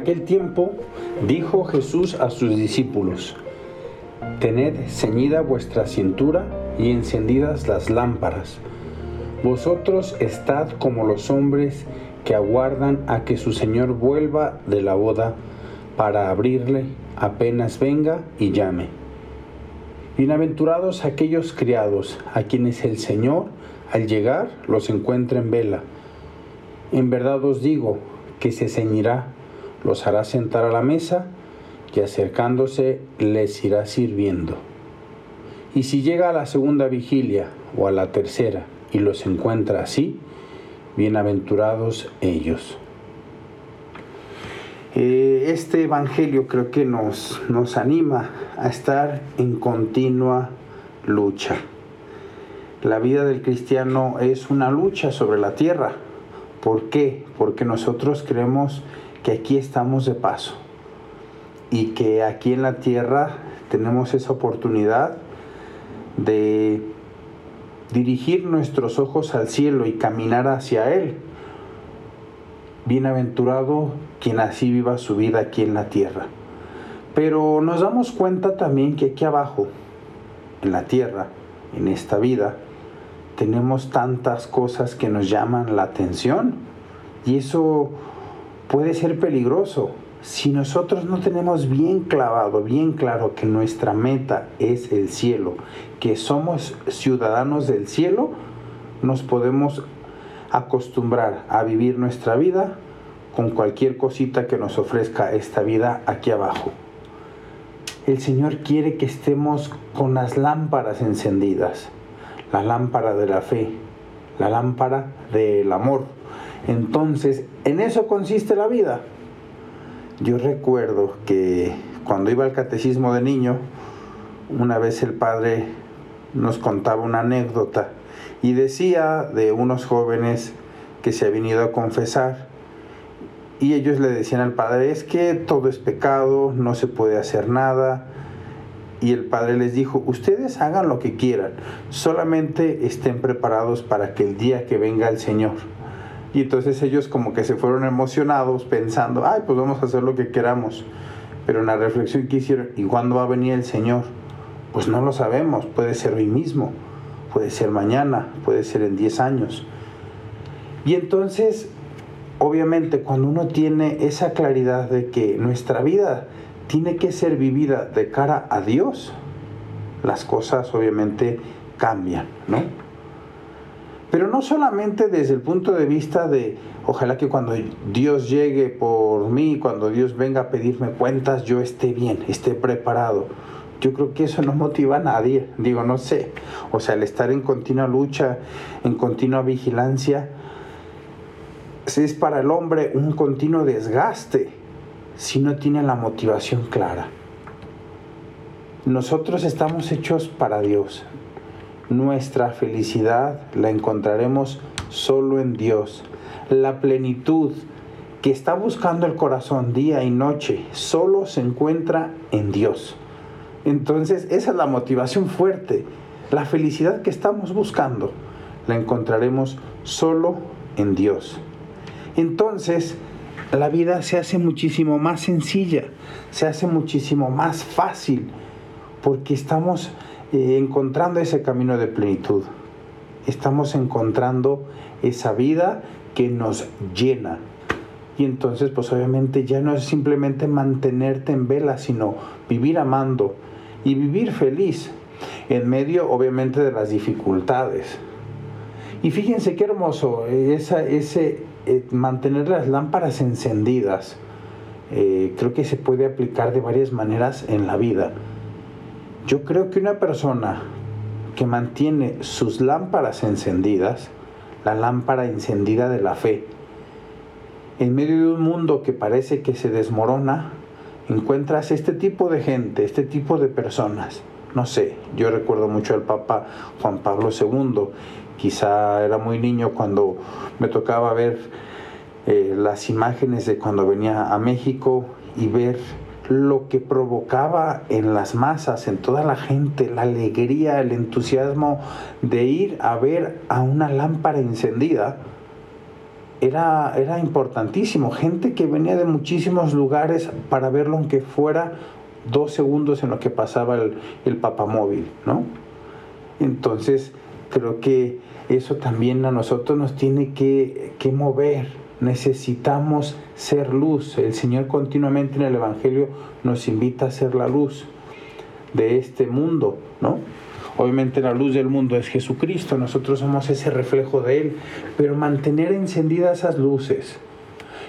Aquel tiempo dijo Jesús a sus discípulos, Tened ceñida vuestra cintura y encendidas las lámparas. Vosotros estad como los hombres que aguardan a que su Señor vuelva de la boda para abrirle apenas venga y llame. Bienaventurados aquellos criados a quienes el Señor al llegar los encuentra en vela. En verdad os digo que se ceñirá los hará sentar a la mesa y acercándose les irá sirviendo. Y si llega a la segunda vigilia o a la tercera y los encuentra así, bienaventurados ellos. Eh, este Evangelio creo que nos, nos anima a estar en continua lucha. La vida del cristiano es una lucha sobre la tierra. ¿Por qué? Porque nosotros creemos que aquí estamos de paso y que aquí en la tierra tenemos esa oportunidad de dirigir nuestros ojos al cielo y caminar hacia Él. Bienaventurado quien así viva su vida aquí en la tierra. Pero nos damos cuenta también que aquí abajo, en la tierra, en esta vida, tenemos tantas cosas que nos llaman la atención y eso puede ser peligroso. Si nosotros no tenemos bien clavado, bien claro que nuestra meta es el cielo, que somos ciudadanos del cielo, nos podemos acostumbrar a vivir nuestra vida con cualquier cosita que nos ofrezca esta vida aquí abajo. El Señor quiere que estemos con las lámparas encendidas, la lámpara de la fe, la lámpara del amor, entonces, en eso consiste la vida. Yo recuerdo que cuando iba al catecismo de niño, una vez el padre nos contaba una anécdota y decía de unos jóvenes que se habían ido a confesar y ellos le decían al padre, es que todo es pecado, no se puede hacer nada. Y el padre les dijo, ustedes hagan lo que quieran, solamente estén preparados para que el día que venga el Señor y entonces ellos como que se fueron emocionados pensando, ay, pues vamos a hacer lo que queramos. Pero en la reflexión que hicieron, ¿y cuándo va a venir el Señor? Pues no lo sabemos, puede ser hoy mismo, puede ser mañana, puede ser en 10 años. Y entonces, obviamente, cuando uno tiene esa claridad de que nuestra vida tiene que ser vivida de cara a Dios, las cosas obviamente cambian, ¿no? Pero no solamente desde el punto de vista de, ojalá que cuando Dios llegue por mí, cuando Dios venga a pedirme cuentas, yo esté bien, esté preparado. Yo creo que eso no motiva a nadie, digo, no sé. O sea, el estar en continua lucha, en continua vigilancia, es para el hombre un continuo desgaste si no tiene la motivación clara. Nosotros estamos hechos para Dios, nuestra felicidad la encontraremos solo en Dios. La plenitud que está buscando el corazón día y noche solo se encuentra en Dios. Entonces esa es la motivación fuerte. La felicidad que estamos buscando la encontraremos solo en Dios. Entonces la vida se hace muchísimo más sencilla, se hace muchísimo más fácil, porque estamos eh, encontrando ese camino de plenitud. Estamos encontrando esa vida que nos llena. Y entonces, pues obviamente ya no es simplemente mantenerte en vela, sino vivir amando y vivir feliz en medio, obviamente, de las dificultades. Y fíjense qué hermoso, ese eh, mantener las lámparas encendidas. Eh, creo que se puede aplicar de varias maneras en la vida. Yo creo que una persona que mantiene sus lámparas encendidas, la lámpara encendida de la fe, en medio de un mundo que parece que se desmorona, encuentras este tipo de gente, este tipo de personas. No sé, yo recuerdo mucho al Papa Juan Pablo II, quizá era muy niño cuando me tocaba ver eh, las imágenes de cuando venía a México y ver lo que provocaba en las masas, en toda la gente, la alegría, el entusiasmo de ir a ver a una lámpara encendida, era, era importantísimo. Gente que venía de muchísimos lugares para verlo, aunque fuera dos segundos en lo que pasaba el, papamóvil, ¿no? Entonces, creo que eso también a nosotros nos tiene que, que mover. Necesitamos ser luz. El Señor continuamente en el Evangelio nos invita a ser la luz de este mundo, ¿no? Obviamente la luz del mundo es Jesucristo, nosotros somos ese reflejo de Él, pero mantener encendidas esas luces.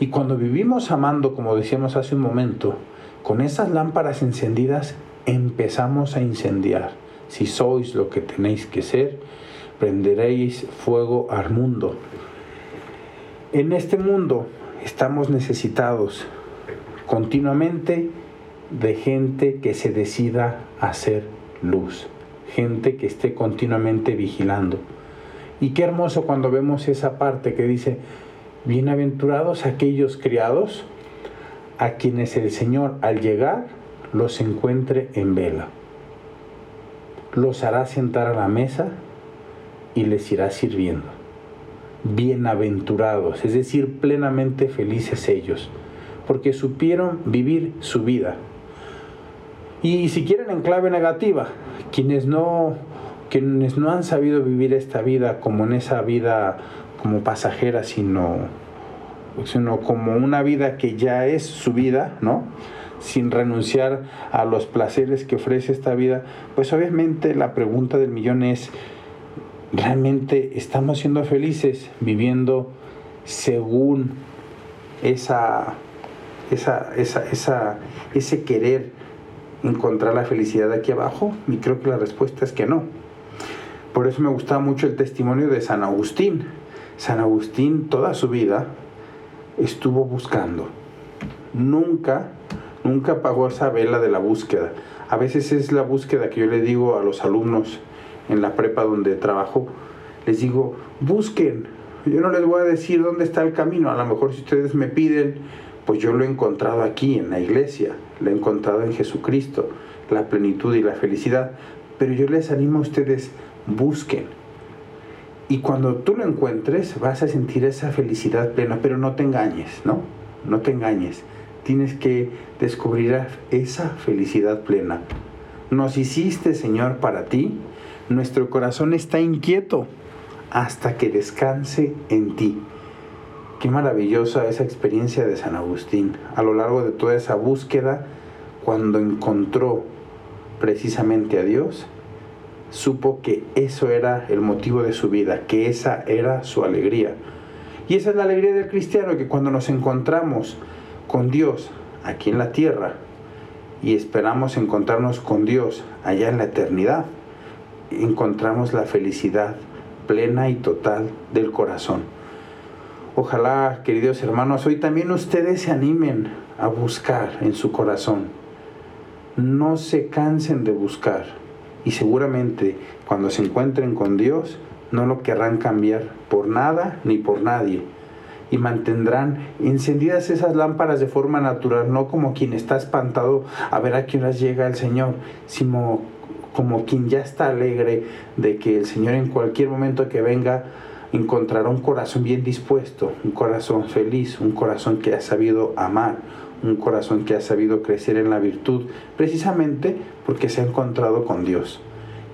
Y cuando vivimos amando, como decíamos hace un momento, con esas lámparas encendidas empezamos a incendiar. Si sois lo que tenéis que ser, prenderéis fuego al mundo. En este mundo estamos necesitados continuamente de gente que se decida a hacer luz gente que esté continuamente vigilando. Y qué hermoso cuando vemos esa parte que dice, bienaventurados aquellos criados a quienes el Señor al llegar los encuentre en vela. Los hará sentar a la mesa y les irá sirviendo. Bienaventurados, es decir, plenamente felices ellos, porque supieron vivir su vida. Y si quieren en clave negativa, quienes no, quienes no han sabido vivir esta vida como en esa vida como pasajera, sino, sino como una vida que ya es su vida, ¿no? sin renunciar a los placeres que ofrece esta vida, pues obviamente la pregunta del millón es, ¿realmente estamos siendo felices viviendo según esa, esa, esa, esa, ese querer encontrar la felicidad aquí abajo? Y creo que la respuesta es que no. Por eso me gustaba mucho el testimonio de San Agustín. San Agustín toda su vida estuvo buscando. Nunca, nunca apagó esa vela de la búsqueda. A veces es la búsqueda que yo le digo a los alumnos en la prepa donde trabajo. Les digo, busquen. Yo no les voy a decir dónde está el camino. A lo mejor si ustedes me piden, pues yo lo he encontrado aquí en la iglesia la he encontrado en Jesucristo, la plenitud y la felicidad. Pero yo les animo a ustedes, busquen. Y cuando tú lo encuentres, vas a sentir esa felicidad plena, pero no te engañes, ¿no? No te engañes. Tienes que descubrir esa felicidad plena. Nos hiciste, Señor, para ti. Nuestro corazón está inquieto hasta que descanse en ti. Qué maravillosa esa experiencia de San Agustín. A lo largo de toda esa búsqueda, cuando encontró precisamente a Dios, supo que eso era el motivo de su vida, que esa era su alegría. Y esa es la alegría del cristiano, que cuando nos encontramos con Dios aquí en la tierra y esperamos encontrarnos con Dios allá en la eternidad, encontramos la felicidad plena y total del corazón. Ojalá, queridos hermanos, hoy también ustedes se animen a buscar en su corazón. No se cansen de buscar y seguramente cuando se encuentren con Dios no lo querrán cambiar por nada ni por nadie y mantendrán encendidas esas lámparas de forma natural, no como quien está espantado a ver a qué horas llega el Señor, sino como quien ya está alegre de que el Señor en cualquier momento que venga encontrará un corazón bien dispuesto, un corazón feliz, un corazón que ha sabido amar, un corazón que ha sabido crecer en la virtud, precisamente porque se ha encontrado con Dios.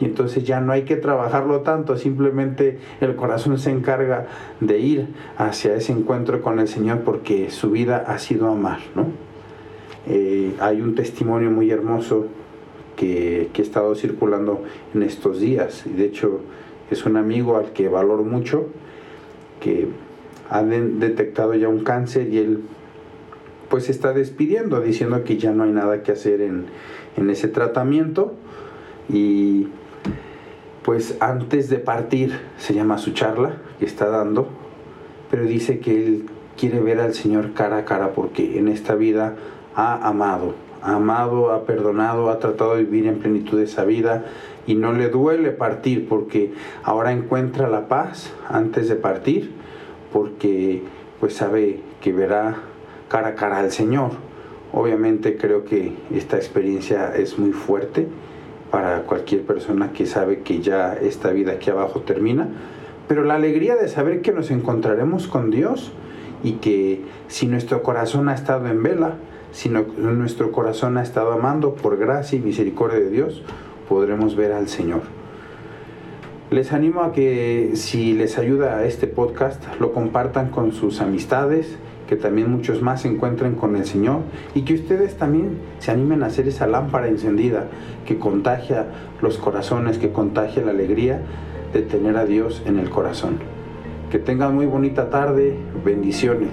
Y entonces ya no hay que trabajarlo tanto, simplemente el corazón se encarga de ir hacia ese encuentro con el Señor porque su vida ha sido amar. ¿no? Eh, hay un testimonio muy hermoso que, que, ha estado circulando en estos días, y de hecho es un amigo al que valoro mucho, que ha detectado ya un cáncer y él pues se está despidiendo diciendo que ya no hay nada que hacer en, en ese tratamiento. Y pues antes de partir se llama su charla que está dando, pero dice que él quiere ver al Señor cara a cara porque en esta vida ha amado, amado, ha perdonado, ha tratado de vivir en plenitud esa vida y no le duele partir porque ahora encuentra la paz antes de partir porque pues sabe que verá cara a cara al Señor. Obviamente creo que esta experiencia es muy fuerte para cualquier persona que sabe que ya esta vida aquí abajo termina, pero la alegría de saber que nos encontraremos con Dios y que si nuestro corazón ha estado en vela, si nuestro corazón ha estado amando por gracia y misericordia de Dios, podremos ver al Señor. Les animo a que si les ayuda este podcast, lo compartan con sus amistades, que también muchos más se encuentren con el Señor y que ustedes también se animen a hacer esa lámpara encendida que contagia los corazones, que contagia la alegría de tener a Dios en el corazón. Que tengan muy bonita tarde, bendiciones.